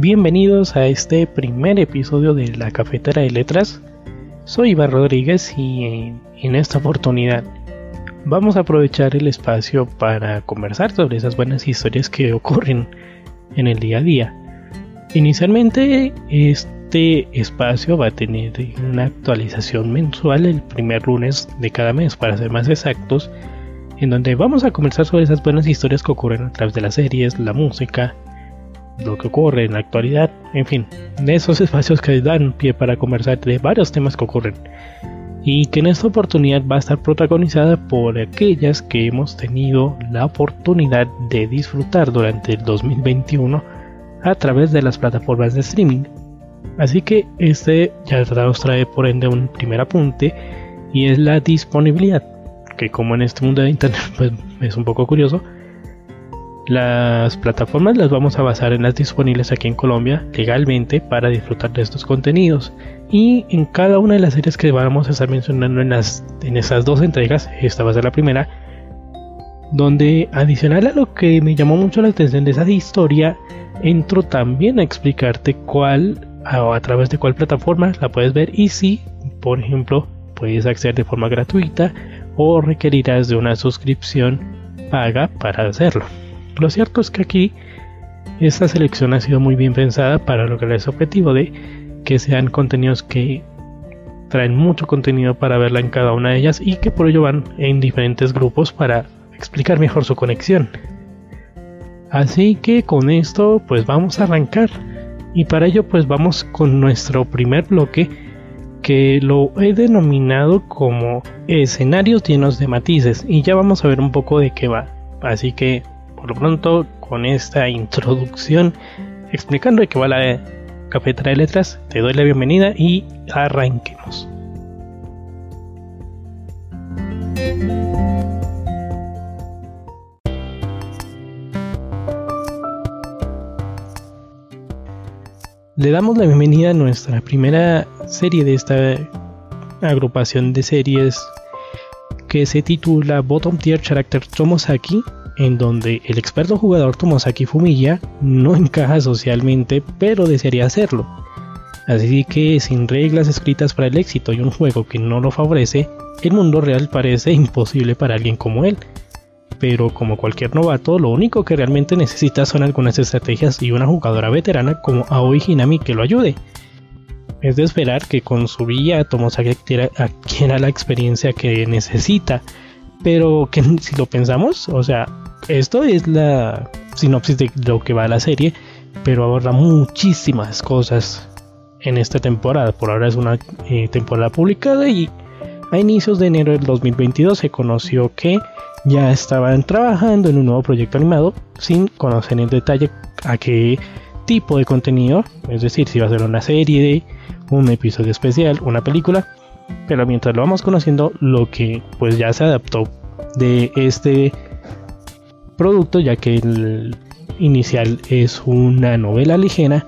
Bienvenidos a este primer episodio de La Cafetera de Letras. Soy Iván Rodríguez y en esta oportunidad vamos a aprovechar el espacio para conversar sobre esas buenas historias que ocurren en el día a día. Inicialmente este espacio va a tener una actualización mensual el primer lunes de cada mes para ser más exactos, en donde vamos a conversar sobre esas buenas historias que ocurren a través de las series, la música, lo que ocurre en la actualidad, en fin, de esos espacios que dan pie para conversar de varios temas que ocurren y que en esta oportunidad va a estar protagonizada por aquellas que hemos tenido la oportunidad de disfrutar durante el 2021 a través de las plataformas de streaming. Así que este ya nos trae por ende un primer apunte y es la disponibilidad, que como en este mundo de internet pues, es un poco curioso, las plataformas las vamos a basar en las disponibles aquí en Colombia legalmente para disfrutar de estos contenidos. Y en cada una de las series que vamos a estar mencionando en, las, en esas dos entregas, esta va a ser la primera, donde adicional a lo que me llamó mucho la atención de esa historia, entro también a explicarte cuál o a través de cuál plataforma la puedes ver y si, por ejemplo, puedes acceder de forma gratuita o requerirás de una suscripción paga para hacerlo. Lo cierto es que aquí esta selección ha sido muy bien pensada para lograr ese objetivo de que sean contenidos que traen mucho contenido para verla en cada una de ellas y que por ello van en diferentes grupos para explicar mejor su conexión. Así que con esto pues vamos a arrancar y para ello pues vamos con nuestro primer bloque que lo he denominado como escenarios llenos de matices y ya vamos a ver un poco de qué va. Así que por lo pronto, con esta introducción explicando de qué va la cafetera de letras, te doy la bienvenida y arranquemos. Le damos la bienvenida a nuestra primera serie de esta agrupación de series que se titula Bottom Tier Character Tomosaki en donde el experto jugador Tomosaki Fumiya no encaja socialmente, pero desearía hacerlo. Así que sin reglas escritas para el éxito y un juego que no lo favorece, el mundo real parece imposible para alguien como él. Pero como cualquier novato, lo único que realmente necesita son algunas estrategias y una jugadora veterana como Aoi Hinami que lo ayude. Es de esperar que con su guía Tomosaki adquiera la experiencia que necesita, pero que si lo pensamos, o sea, esto es la sinopsis de lo que va a la serie, pero aborda muchísimas cosas en esta temporada. Por ahora es una eh, temporada publicada y a inicios de enero del 2022 se conoció que ya estaban trabajando en un nuevo proyecto animado sin conocer en detalle a qué tipo de contenido, es decir, si va a ser una serie, un episodio especial, una película, pero mientras lo vamos conociendo, lo que pues ya se adaptó de este producto, ya que el inicial es una novela ligera,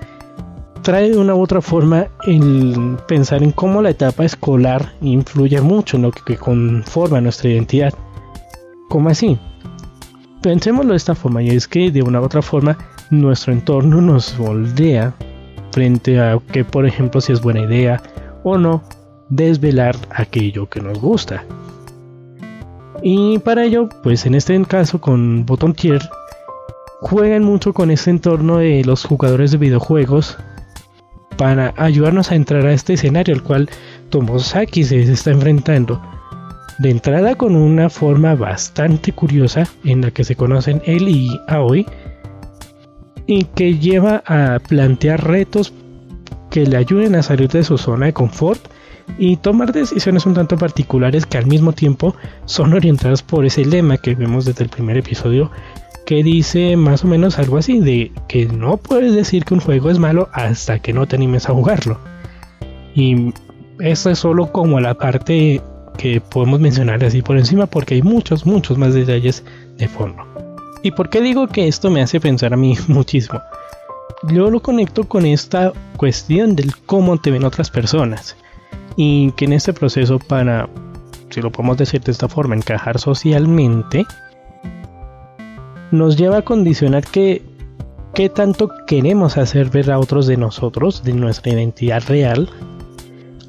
trae de una u otra forma el pensar en cómo la etapa escolar influye mucho en lo que conforma nuestra identidad. ¿Cómo así? Pensémoslo de esta forma, y es que de una u otra forma nuestro entorno nos moldea frente a que, por ejemplo, si es buena idea o no desvelar aquello que nos gusta. Y para ello, pues en este caso con Bottom Tier, juegan mucho con este entorno de los jugadores de videojuegos para ayudarnos a entrar a este escenario al cual Tomosaki se está enfrentando. De entrada con una forma bastante curiosa en la que se conocen él y Aoi y que lleva a plantear retos que le ayuden a salir de su zona de confort y tomar decisiones un tanto particulares que al mismo tiempo son orientadas por ese lema que vemos desde el primer episodio que dice más o menos algo así de que no puedes decir que un juego es malo hasta que no te animes a jugarlo. Y esto es solo como la parte que podemos mencionar así por encima porque hay muchos, muchos más detalles de fondo. ¿Y por qué digo que esto me hace pensar a mí muchísimo? Yo lo conecto con esta cuestión del cómo te ven otras personas y que en este proceso para, si lo podemos decir de esta forma, encajar socialmente, nos lleva a condicionar que qué tanto queremos hacer ver a otros de nosotros, de nuestra identidad real,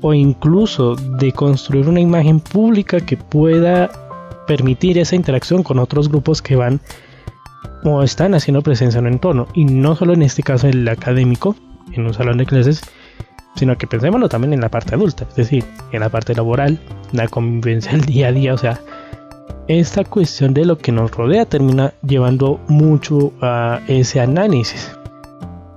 o incluso de construir una imagen pública que pueda permitir esa interacción con otros grupos que van o están haciendo presencia en un entorno. Y no solo en este caso el académico, en un salón de clases, sino que pensémoslo también en la parte adulta, es decir, en la parte laboral, la convivencia del día a día, o sea, esta cuestión de lo que nos rodea termina llevando mucho a ese análisis.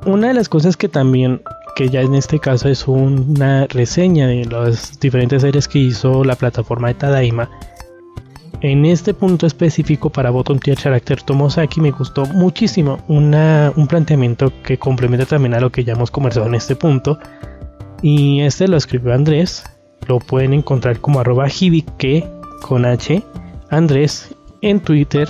Una de las cosas que también, que ya en este caso es una reseña de las diferentes series que hizo la plataforma de Tadaima, en este punto específico para Bottom Tier Character Tomosaki me gustó muchísimo un planteamiento que complementa también a lo que ya hemos conversado en este punto. Y este lo escribió Andrés, lo pueden encontrar como arroba hibike con H Andrés en Twitter.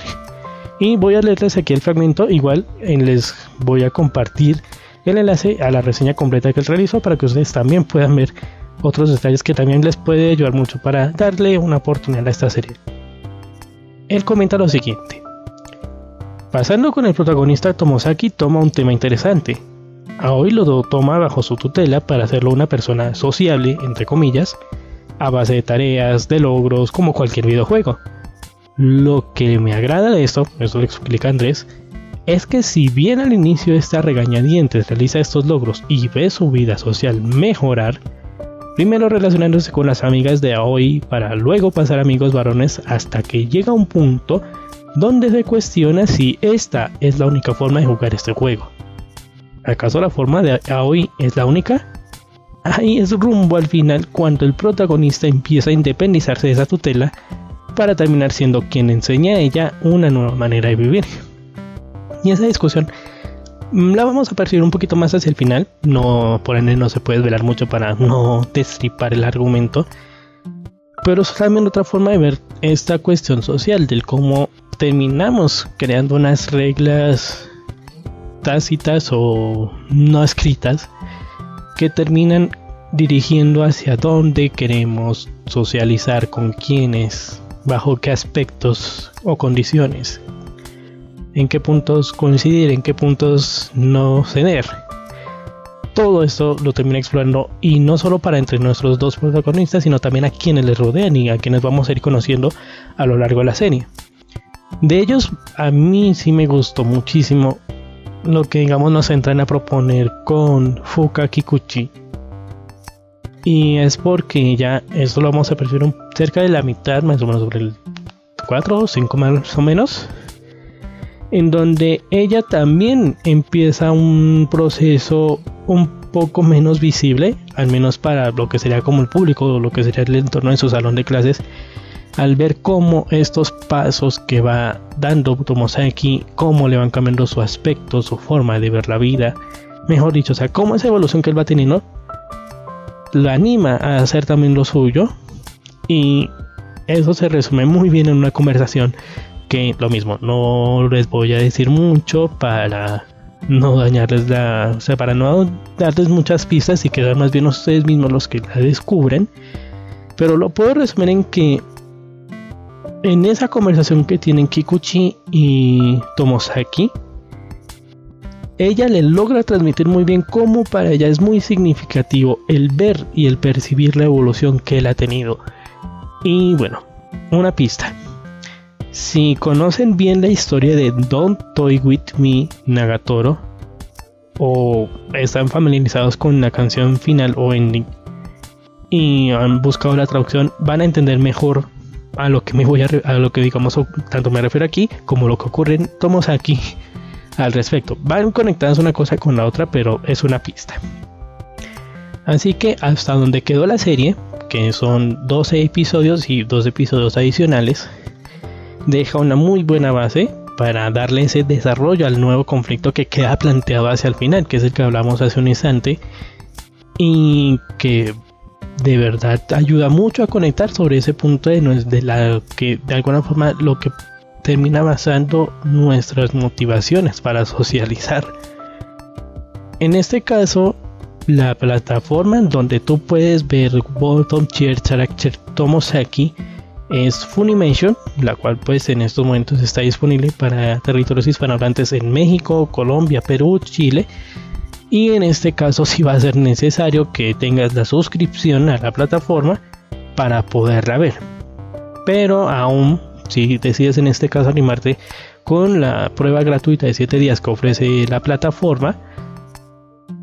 Y voy a leerles aquí el fragmento. Igual les voy a compartir el enlace a la reseña completa que él realizó para que ustedes también puedan ver otros detalles que también les puede ayudar mucho para darle una oportunidad a esta serie. Él comenta lo siguiente. Pasando con el protagonista Tomosaki toma un tema interesante. Aoi lo toma bajo su tutela para hacerlo una persona sociable, entre comillas, a base de tareas, de logros, como cualquier videojuego. Lo que me agrada de esto, eso lo explica Andrés, es que si bien al inicio esta regañadientes realiza estos logros y ve su vida social mejorar, primero relacionándose con las amigas de Aoi para luego pasar amigos varones hasta que llega un punto donde se cuestiona si esta es la única forma de jugar este juego. ¿Acaso la forma de Aoi es la única? Ahí es rumbo al final cuando el protagonista empieza a independizarse de esa tutela para terminar siendo quien enseña a ella una nueva manera de vivir. Y esa discusión mm, la vamos a percibir un poquito más hacia el final, no por ende no se puede velar mucho para no destripar el argumento, pero es también otra forma de ver esta cuestión social del cómo terminamos creando unas reglas tácitas o no escritas que terminan dirigiendo hacia dónde queremos socializar con quienes bajo qué aspectos o condiciones, en qué puntos coincidir, en qué puntos no ceder. Todo esto lo termina explorando y no solo para entre nuestros dos protagonistas, sino también a quienes les rodean y a quienes vamos a ir conociendo a lo largo de la serie. De ellos, a mí sí me gustó muchísimo lo que digamos nos entran a proponer con Fuka Kikuchi, y es porque ya esto lo vamos a percibir cerca de la mitad, más o menos sobre el 4 o 5 más o menos. En donde ella también empieza un proceso un poco menos visible, al menos para lo que sería como el público o lo que sería el entorno de su salón de clases, al ver cómo estos pasos que va dando Tomosaki, cómo le van cambiando su aspecto, su forma de ver la vida, mejor dicho, o sea, cómo esa evolución que él va teniendo lo anima a hacer también lo suyo y eso se resume muy bien en una conversación que lo mismo, no les voy a decir mucho para no dañarles la, o sea, para no darles muchas pistas y quedar más bien ustedes mismos los que la descubren, pero lo puedo resumir en que en esa conversación que tienen Kikuchi y Tomosaki, ella le logra transmitir muy bien cómo para ella es muy significativo el ver y el percibir la evolución que él ha tenido. Y bueno, una pista. Si conocen bien la historia de Don't Toy With Me Nagatoro, o están familiarizados con la canción final o ending, y han buscado la traducción, van a entender mejor a lo que me voy a, a lo que digamos tanto me refiero aquí como lo que ocurre en Tomosaki al respecto. Van conectadas una cosa con la otra, pero es una pista. Así que hasta donde quedó la serie, que son 12 episodios y 2 episodios adicionales, deja una muy buena base para darle ese desarrollo al nuevo conflicto que queda planteado hacia el final, que es el que hablamos hace un instante, y que de verdad ayuda mucho a conectar sobre ese punto de, la que de alguna forma lo que termina basando nuestras motivaciones para socializar. En este caso, la plataforma en donde tú puedes ver Bottom Tier Character Tomosaki es Funimation, la cual pues en estos momentos está disponible para territorios hispanohablantes en México, Colombia, Perú, Chile. Y en este caso sí va a ser necesario que tengas la suscripción a la plataforma para poderla ver. Pero aún si decides en este caso animarte con la prueba gratuita de 7 días que ofrece la plataforma,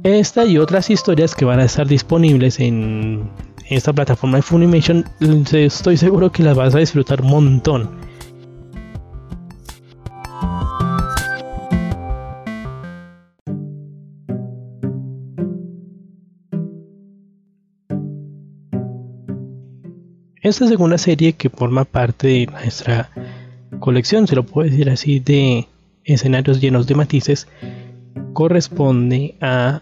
esta y otras historias que van a estar disponibles en esta plataforma de Funimation, estoy seguro que las vas a disfrutar un montón. Esta segunda serie que forma parte de nuestra colección, se lo puedo decir así, de escenarios llenos de matices, corresponde a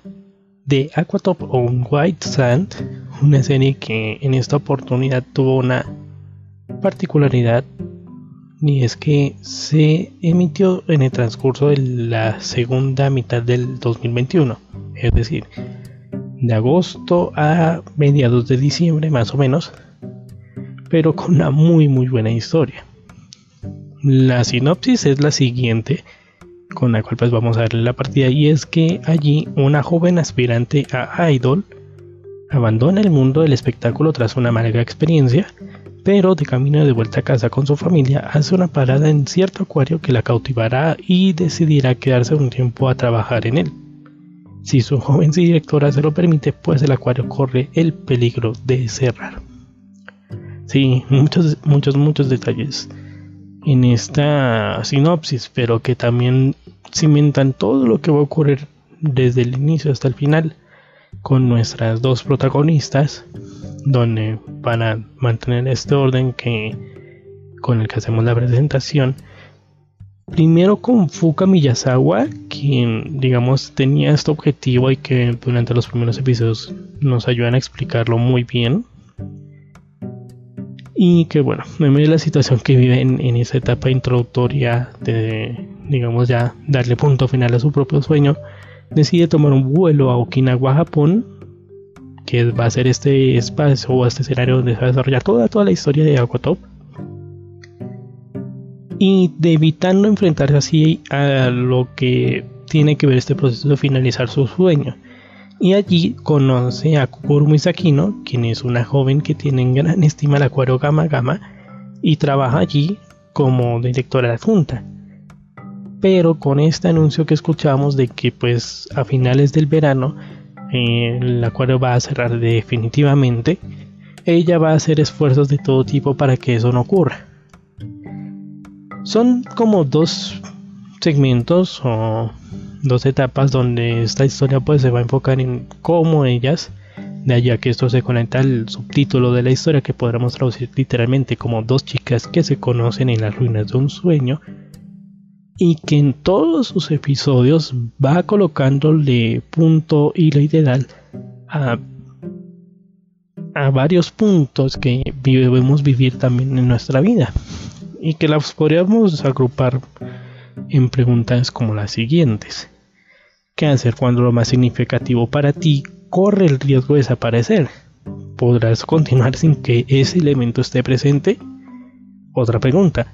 The Aquatop on White Sand, una serie que en esta oportunidad tuvo una particularidad y es que se emitió en el transcurso de la segunda mitad del 2021, es decir, de agosto a mediados de diciembre más o menos, pero con una muy muy buena historia. La sinopsis es la siguiente, con la cual pues vamos a darle la partida, y es que allí una joven aspirante a idol abandona el mundo del espectáculo tras una amarga experiencia, pero de camino de vuelta a casa con su familia hace una parada en cierto acuario que la cautivará y decidirá quedarse un tiempo a trabajar en él. Si su joven directora se lo permite, pues el acuario corre el peligro de cerrar. Sí, muchos, muchos, muchos detalles en esta sinopsis, pero que también cimentan todo lo que va a ocurrir desde el inicio hasta el final con nuestras dos protagonistas, donde van a mantener este orden que con el que hacemos la presentación. Primero con Fuka Miyazawa, quien digamos tenía este objetivo y que durante los primeros episodios nos ayudan a explicarlo muy bien y que bueno, de la situación que vive en, esa etapa introductoria de, digamos ya, darle punto final a su propio sueño, decide tomar un vuelo a Okinawa, Japón, que va a ser este espacio o este escenario donde se va a desarrollar toda, toda la historia de Aquatop. Y de evitando enfrentarse así a lo que tiene que ver este proceso de finalizar su sueño y allí conoce a Kukuru Misakino, quien es una joven que tiene en gran estima el acuario Gama Gama y trabaja allí como directora adjunta. Pero con este anuncio que escuchamos de que pues a finales del verano eh, el acuario va a cerrar definitivamente, ella va a hacer esfuerzos de todo tipo para que eso no ocurra. Son como dos segmentos o dos etapas donde esta historia pues se va a enfocar en cómo ellas, de allá que esto se conecta al subtítulo de la historia que podríamos traducir literalmente como dos chicas que se conocen en las ruinas de un sueño y que en todos sus episodios va colocándole punto y lo ideal a, a varios puntos que debemos vivir también en nuestra vida y que las podríamos agrupar en preguntas como las siguientes. ¿Qué hacer cuando lo más significativo para ti corre el riesgo de desaparecer? ¿Podrás continuar sin que ese elemento esté presente? Otra pregunta.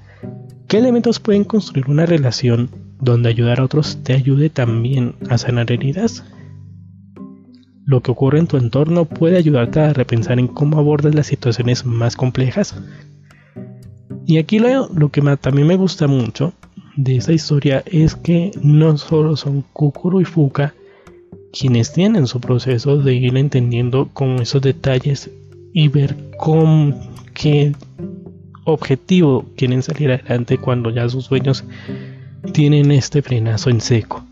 ¿Qué elementos pueden construir una relación donde ayudar a otros te ayude también a sanar heridas? Lo que ocurre en tu entorno puede ayudarte a repensar en cómo abordas las situaciones más complejas. Y aquí lo que también me gusta mucho de esta historia es que no solo son Kukuro y Fuka quienes tienen su proceso de ir entendiendo con esos detalles y ver con qué objetivo quieren salir adelante cuando ya sus sueños tienen este frenazo en seco,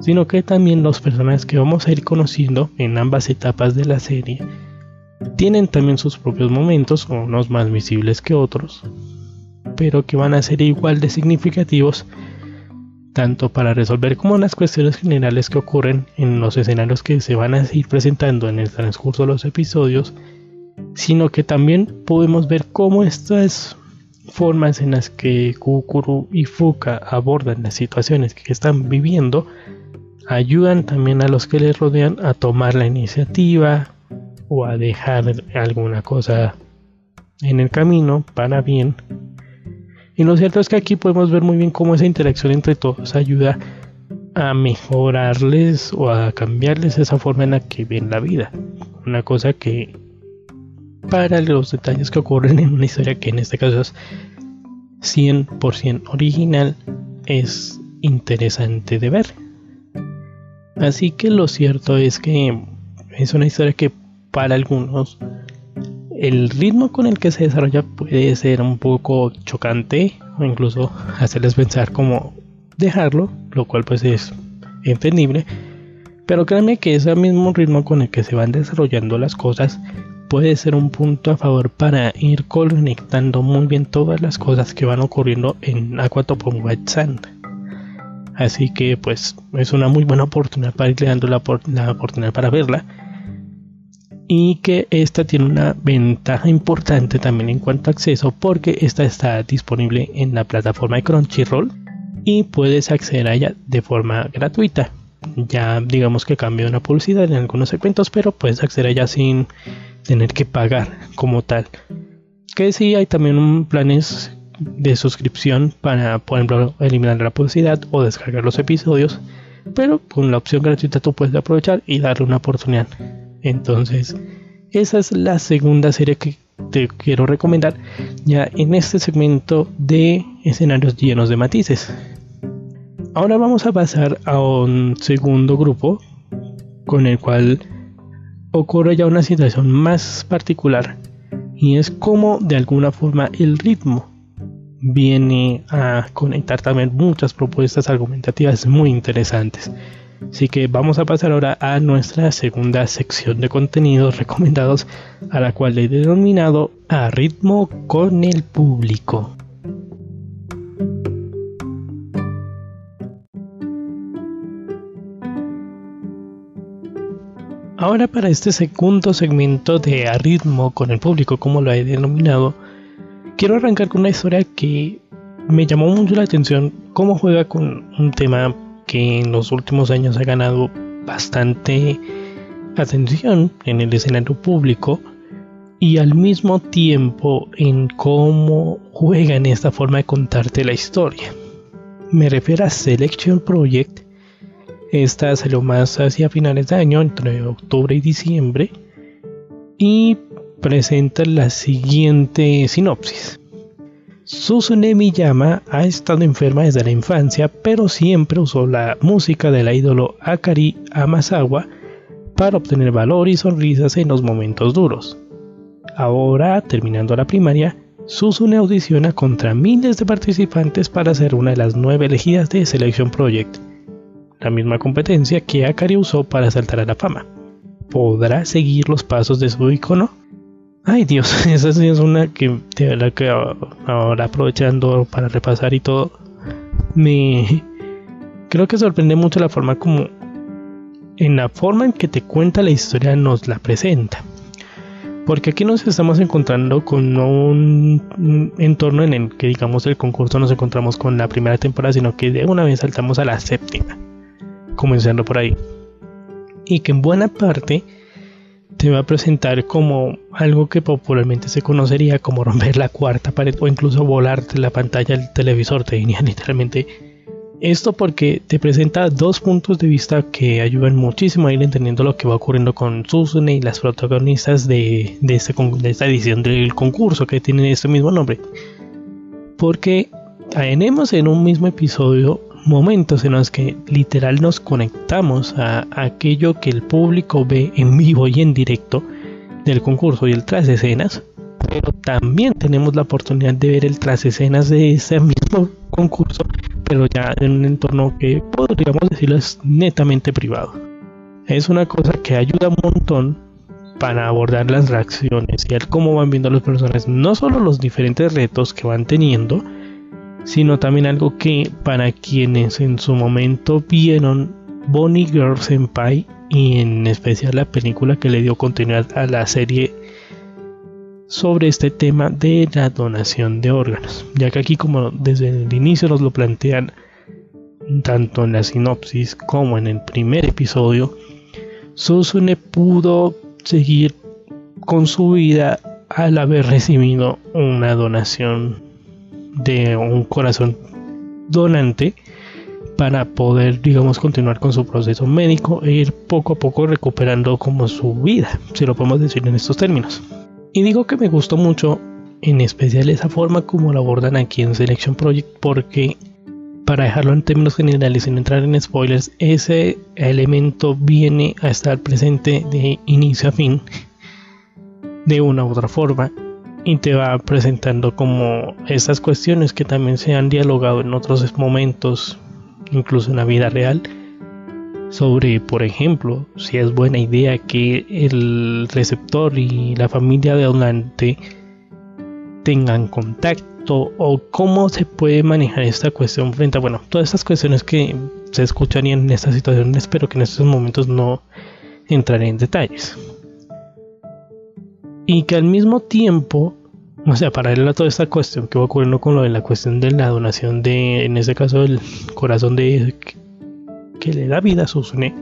sino que también los personajes que vamos a ir conociendo en ambas etapas de la serie tienen también sus propios momentos, unos más visibles que otros, pero que van a ser igual de significativos tanto para resolver como las cuestiones generales que ocurren en los escenarios que se van a ir presentando en el transcurso de los episodios, sino que también podemos ver cómo estas formas en las que Kukuru y Fuka abordan las situaciones que están viviendo ayudan también a los que les rodean a tomar la iniciativa o a dejar alguna cosa en el camino para bien. Y lo cierto es que aquí podemos ver muy bien cómo esa interacción entre todos ayuda a mejorarles o a cambiarles esa forma en la que ven la vida. Una cosa que para los detalles que ocurren en una historia que en este caso es 100% original es interesante de ver. Así que lo cierto es que es una historia que para algunos el ritmo con el que se desarrolla puede ser un poco chocante o incluso hacerles pensar como dejarlo, lo cual pues es entendible. Pero créanme que ese mismo ritmo con el que se van desarrollando las cosas puede ser un punto a favor para ir conectando muy bien todas las cosas que van ocurriendo en Aquatop White Sand. Así que pues es una muy buena oportunidad para irle dando la, la oportunidad para verla. Y que esta tiene una ventaja importante también en cuanto a acceso porque esta está disponible en la plataforma de Crunchyroll y puedes acceder a ella de forma gratuita. Ya digamos que cambia una publicidad en algunos segmentos, pero puedes acceder a ella sin tener que pagar como tal. Que sí hay también planes de suscripción para, por ejemplo, eliminar la publicidad o descargar los episodios, pero con la opción gratuita tú puedes aprovechar y darle una oportunidad. Entonces, esa es la segunda serie que te quiero recomendar ya en este segmento de escenarios llenos de matices. Ahora vamos a pasar a un segundo grupo con el cual ocurre ya una situación más particular y es como de alguna forma el ritmo viene a conectar también muchas propuestas argumentativas muy interesantes. Así que vamos a pasar ahora a nuestra segunda sección de contenidos recomendados, a la cual he denominado a ritmo con el público. Ahora para este segundo segmento de a ritmo con el público, como lo he denominado, quiero arrancar con una historia que me llamó mucho la atención, cómo juega con un tema que en los últimos años ha ganado bastante atención en el escenario público y al mismo tiempo en cómo juega en esta forma de contarte la historia. Me refiero a Selection Project. Esta salió más hacia finales de año, entre octubre y diciembre. Y presenta la siguiente sinopsis. Susune Miyama ha estado enferma desde la infancia, pero siempre usó la música del ídolo Akari Amasawa para obtener valor y sonrisas en los momentos duros. Ahora, terminando la primaria, Susune audiciona contra miles de participantes para ser una de las nueve elegidas de Selection Project, la misma competencia que Akari usó para saltar a la fama. ¿Podrá seguir los pasos de su icono? Ay Dios, esa sí es una que de verdad que ahora aprovechando para repasar y todo, me creo que sorprende mucho la forma como en la forma en que te cuenta la historia nos la presenta. Porque aquí nos estamos encontrando con un entorno en el que digamos el concurso nos encontramos con la primera temporada, sino que de una vez saltamos a la séptima, comenzando por ahí. Y que en buena parte te va a presentar como algo que popularmente se conocería como romper la cuarta pared o incluso volarte la pantalla del televisor, te diría literalmente. Esto porque te presenta dos puntos de vista que ayudan muchísimo a ir entendiendo lo que va ocurriendo con Susune y las protagonistas de, este, de esta edición del concurso que tiene este mismo nombre. Porque tenemos en un mismo episodio momentos en los que literal nos conectamos a aquello que el público ve en vivo y en directo del concurso y el tras escenas, pero también tenemos la oportunidad de ver el tras escenas de ese mismo concurso, pero ya en un entorno que podríamos decirlo es netamente privado. Es una cosa que ayuda un montón para abordar las reacciones y ver cómo van viendo las personas, no solo los diferentes retos que van teniendo, sino también algo que para quienes en su momento vieron Bonnie Girl Senpai y en especial la película que le dio continuidad a la serie sobre este tema de la donación de órganos, ya que aquí como desde el inicio nos lo plantean tanto en la sinopsis como en el primer episodio, Susune pudo seguir con su vida al haber recibido una donación de un corazón donante para poder, digamos, continuar con su proceso médico e ir poco a poco recuperando como su vida, si lo podemos decir en estos términos. Y digo que me gustó mucho, en especial esa forma como lo abordan aquí en Selection Project, porque para dejarlo en términos generales sin entrar en spoilers, ese elemento viene a estar presente de inicio a fin de una u otra forma y te va presentando como estas cuestiones que también se han dialogado en otros momentos, incluso en la vida real, sobre, por ejemplo, si es buena idea que el receptor y la familia de donante tengan contacto o cómo se puede manejar esta cuestión frente a, bueno, todas estas cuestiones que se escucharían en esta situación, espero que en estos momentos no entraré en detalles y que al mismo tiempo, o sea, paralelo a toda esta cuestión que va ocurriendo con lo de la cuestión de la donación de, en este caso, el corazón de que, le da vida a Susune,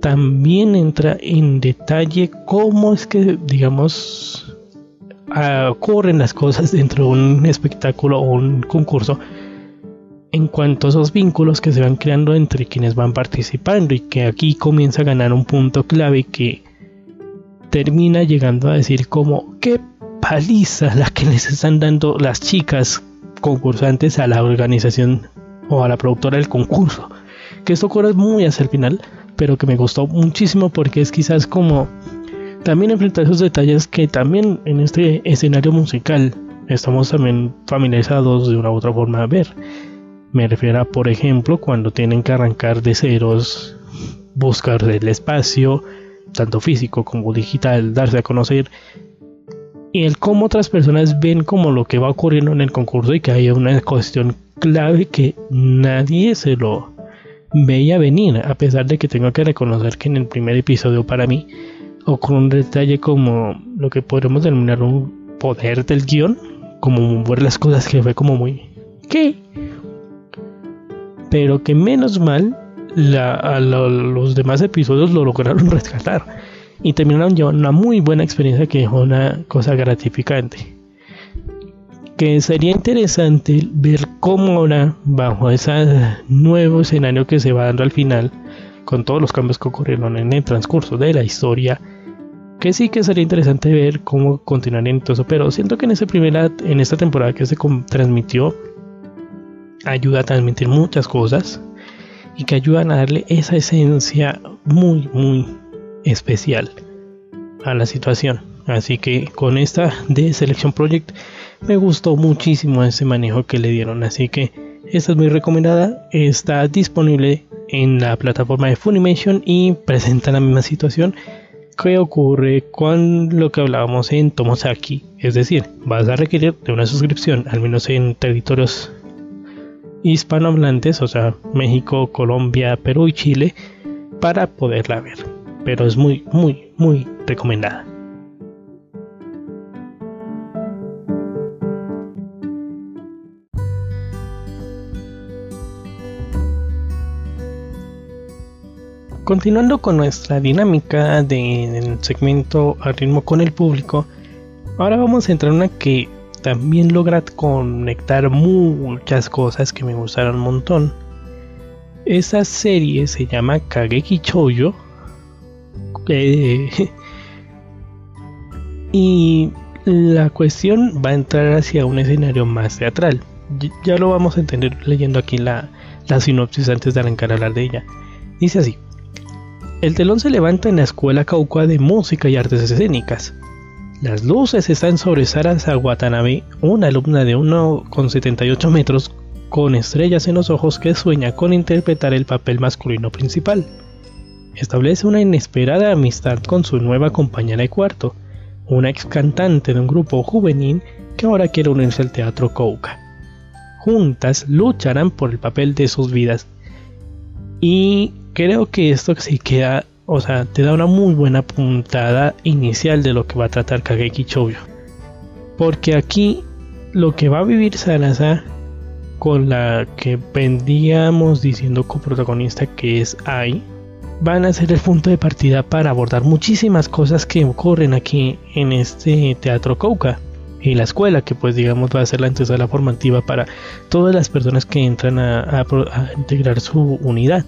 también entra en detalle cómo es que, digamos, ocurren las cosas dentro de un espectáculo o un concurso en cuanto a esos vínculos que se van creando entre quienes van participando y que aquí comienza a ganar un punto clave que termina llegando a decir como qué paliza la que les están dando las chicas concursantes a la organización o a la productora del concurso. Que esto ocurre muy hacia el final, pero que me gustó muchísimo porque es quizás como también enfrentar esos detalles que también en este escenario musical estamos también familiarizados de una u otra forma a ver. Me refiero a, por ejemplo, cuando tienen que arrancar de ceros, buscar el espacio, tanto físico como digital, darse a conocer y el cómo otras personas ven como lo que va ocurriendo en el concurso y que hay una cuestión clave que nadie se lo veía venir, a pesar de que tengo que reconocer que en el primer episodio para mí ocurre un detalle como lo que podemos denominar un poder del guion, como ver las cosas que fue como muy ¿qué? Pero que menos mal a los demás episodios lo lograron rescatar. Y terminaron llevando una muy buena experiencia que dejó una cosa gratificante. Que sería interesante ver cómo ahora, bajo ese nuevo escenario que se va dando al final, con todos los cambios que ocurrieron en el transcurso de la historia, que sí que sería interesante ver cómo continuarían todo eso, pero siento que en esa primera, en esta temporada que se transmitió, ayuda a transmitir muchas cosas y que ayudan a darle esa esencia muy, muy especial a la situación. Así que con esta de Selection Project me gustó muchísimo ese manejo que le dieron. Así que esta es muy recomendada. Está disponible en la plataforma de Funimation y presenta la misma situación que ocurre con lo que hablábamos en Tomosaki. Es decir, vas a requerir de una suscripción, al menos en territorios hispanohablantes, o sea, México, Colombia, Perú y Chile, para poderla ver. Pero es muy, muy, muy recomendada. Continuando con nuestra dinámica del segmento al ritmo con el público, ahora vamos a entrar en una que también logra conectar muchas cosas que me gustaron un montón. Esa serie se llama Kageki Choujo. Eh, y la cuestión va a entrar hacia un escenario más teatral. Ya lo vamos a entender leyendo aquí la, la sinopsis antes de arrancar a hablar de ella. Dice así. El telón se levanta en la escuela Cauca de música y artes escénicas. Las luces están sobre Sara Watanabe, una alumna de 1,78 metros con estrellas en los ojos que sueña con interpretar el papel masculino principal. Establece una inesperada amistad con su nueva compañera de cuarto, una ex cantante de un grupo juvenil que ahora quiere unirse al teatro Kouka. Juntas lucharán por el papel de sus vidas. Y creo que esto sí queda o sea, te da una muy buena puntada inicial de lo que va a tratar Kageki Choujo. Porque aquí lo que va a vivir Salazar con la que vendíamos diciendo coprotagonista que es Ai, van a ser el punto de partida para abordar muchísimas cosas que ocurren aquí en este teatro Cauca y la escuela que pues digamos va a ser la antesala formativa para todas las personas que entran a, integrar su unidad.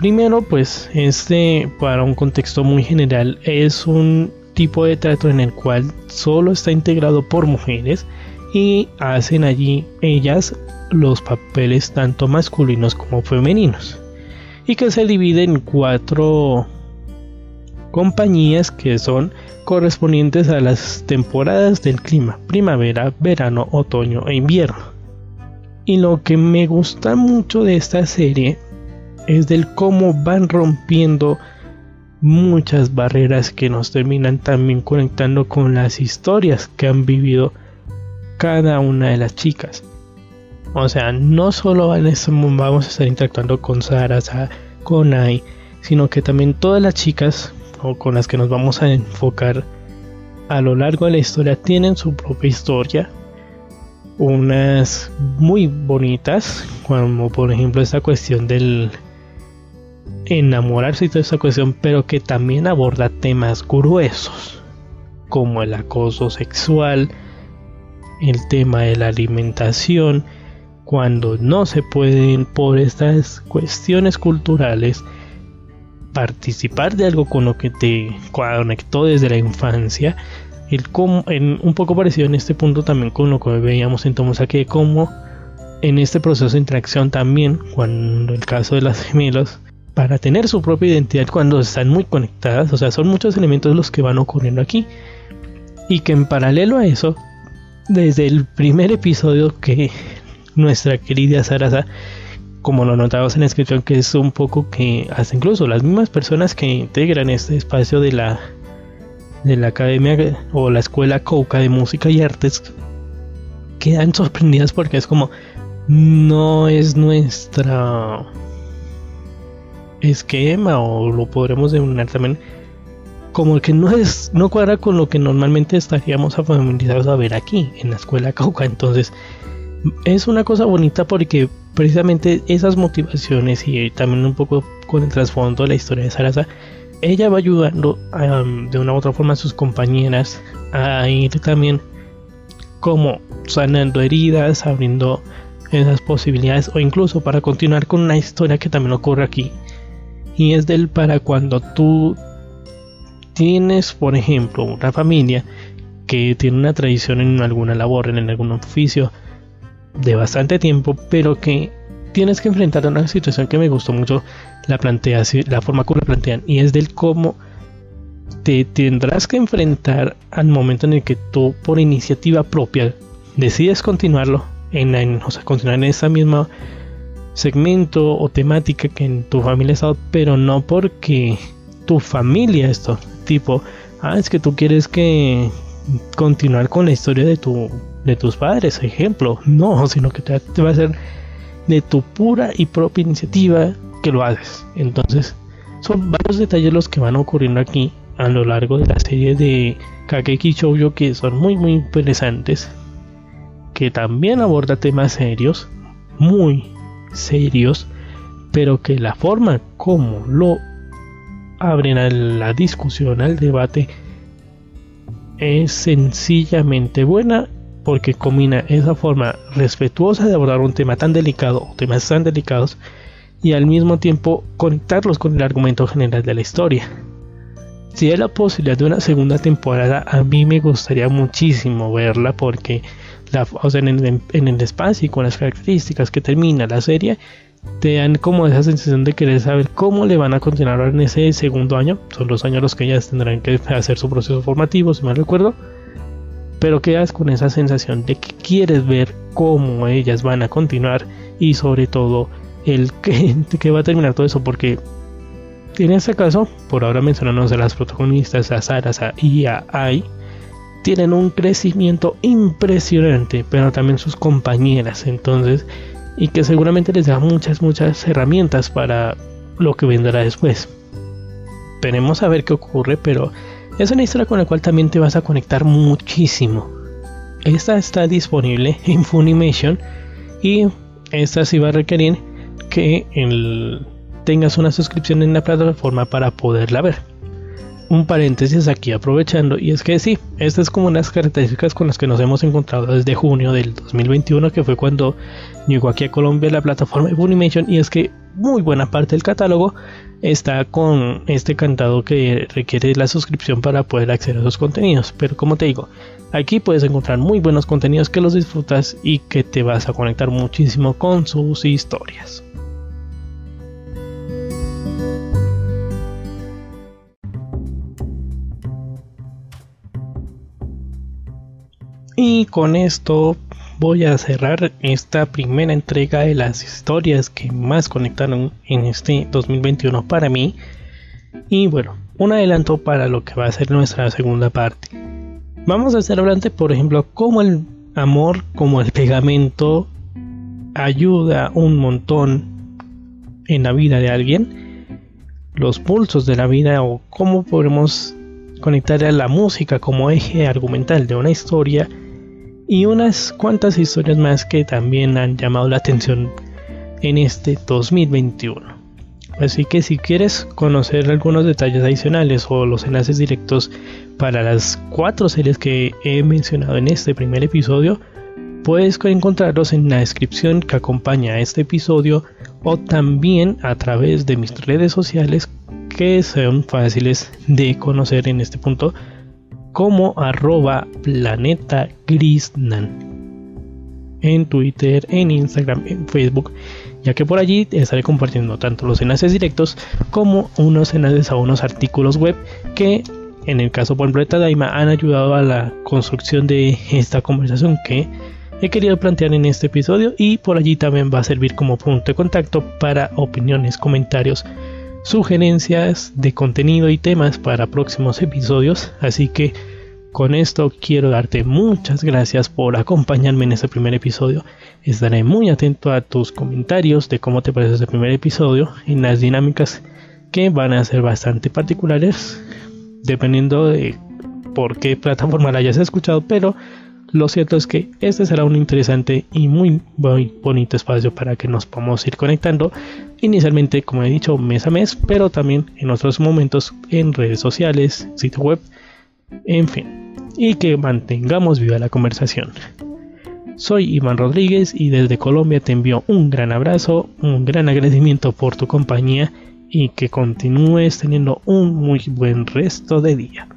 Primero pues este para un contexto muy general es un tipo de teatro en el cual solo está integrado por mujeres y hacen allí ellas los papeles tanto masculinos como femeninos y que se divide en cuatro compañías que son correspondientes a las temporadas del clima, primavera, verano, otoño e invierno. Y lo que me gusta mucho de esta serie es del cómo van rompiendo muchas barreras que nos terminan también conectando con las historias que han vivido cada una de las chicas. O sea, no solo este vamos a estar interactuando con Sara, con Ai, sino que también todas las chicas o con las que nos vamos a enfocar a lo largo de la historia tienen su propia historia. Unas muy bonitas, como por ejemplo esta cuestión del enamorarse y toda esta cuestión, pero que también aborda temas gruesos, como el acoso sexual, el tema de la alimentación, cuando no se pueden por estas cuestiones culturales participar de algo con lo que te conectó desde la infancia. El en, un poco parecido en este punto también con lo que veíamos en que como en este proceso de interacción también, cuando el caso de las gemelas, para tener su propia identidad cuando están muy conectadas, o sea, son muchos elementos los que van ocurriendo aquí. Y que en paralelo a eso, desde el primer episodio que nuestra querida Sarasa como lo notamos en la descripción, que es un poco que hasta incluso las mismas personas que integran este espacio de la de la academia o la escuela Coca de música y artes quedan sorprendidas porque es como no es nuestra esquema o lo podremos denominar también como que no es no cuadra con lo que normalmente estaríamos familiarizados a ver aquí en la escuela Cauca. Entonces es una cosa bonita porque precisamente esas motivaciones y también un poco con el trasfondo de la historia de Sarasa, ella va ayudando de una u otra forma a sus compañeras a ir también como sanando heridas, abriendo esas posibilidades o incluso para continuar con una historia que también ocurre aquí y es del para cuando tú tienes por ejemplo una familia que tiene una tradición en alguna labor en algún oficio de bastante tiempo, pero que tienes que enfrentar a una situación que me gustó mucho la plantea, la forma como la plantean, y es del cómo te tendrás que enfrentar al momento en el que tú por iniciativa propia decides continuarlo en, en o sea, continuar en esa misma segmento o temática que en tu familia estado, pero no porque tu familia esto, tipo, ah, es que tú quieres que continuar con la historia de tu de tus padres, ejemplo, no, sino que te, va a ser de tu pura y propia iniciativa que lo haces. Entonces, son varios detalles los que van ocurriendo aquí a lo largo de la serie de Kakeki Shoujo que son muy muy interesantes, que también aborda temas serios, muy serios, pero que la forma como lo abren a la discusión, al debate, es sencillamente buena porque combina esa forma respetuosa de abordar un tema tan delicado o temas tan delicados y al mismo tiempo conectarlos con el argumento general de la historia. Si hay la posibilidad de una segunda temporada, a mí me gustaría muchísimo verla porque la, en, el, en el espacio y con las características que termina la serie, te dan como esa sensación de querer saber cómo le van a continuar en ese segundo año. Son los años los que ellas tendrán que hacer su proceso formativo, si mal recuerdo pero quedas con esa sensación de que quieres ver cómo ellas van a continuar y sobre todo el que, que va a terminar todo eso porque en este caso, por ahora mencionamos a las protagonistas, a Sara y a Ai, tienen un crecimiento impresionante, pero también sus compañeras, entonces, y que seguramente les da muchas, muchas herramientas para lo que vendrá después. Veremos a ver qué ocurre, pero es una historia con la cual también te vas a conectar muchísimo. Esta está disponible en Funimation y esta sí va a requerir que tengas una suscripción en la plataforma para poderla ver. Un paréntesis aquí aprovechando, y es que sí, estas es como unas características con las que nos hemos encontrado desde junio del 2021, que fue cuando llegó aquí a Colombia la plataforma de Funimation, y es que muy buena parte del catálogo está con este cantado que requiere la suscripción para poder acceder a esos contenidos. Pero como te digo, aquí puedes encontrar muy buenos contenidos que los disfrutas y que te vas a conectar muchísimo con sus historias. Y con esto voy a cerrar esta primera entrega de las historias que más conectaron en este 2021 para mí. Y bueno, un adelanto para lo que va a ser nuestra segunda parte. Vamos a estar hablando, por ejemplo, cómo el amor, como el pegamento, ayuda un montón en la vida de alguien, los pulsos de la vida o cómo podemos conectar a la música como eje argumental de una historia y unas cuantas historias más que también han llamado la atención en este 2021. Así que si quieres conocer algunos detalles adicionales o los enlaces directos para las cuatro series que he mencionado en este primer episodio, puedes encontrarlos en la descripción que acompaña a este episodio o también a través de mis redes sociales que son fáciles de conocer en este punto como arroba planeta grisnan en Twitter, en Instagram, en Facebook, ya que por allí estaré compartiendo tanto los enlaces directos como unos enlaces a unos artículos web que en el caso por ejemplo de Tadaima han ayudado a la construcción de esta conversación que he querido plantear en este episodio y por allí también va a servir como punto de contacto para opiniones, comentarios, sugerencias de contenido y temas para próximos episodios. Así que con esto quiero darte muchas gracias por acompañarme en este primer episodio. Estaré muy atento a tus comentarios de cómo te parece este primer episodio y las dinámicas que van a ser bastante particulares dependiendo de por qué plataforma la hayas escuchado, pero lo cierto es que este será un interesante y muy, bonito espacio para que nos podamos ir conectando. Inicialmente, como he dicho, mes a mes, pero también en otros momentos en redes sociales, sitio web, en fin. Y que mantengamos viva la conversación. Soy Iván Rodríguez y desde Colombia te envío un gran abrazo, un gran agradecimiento por tu compañía y que continúes teniendo un muy buen resto de día.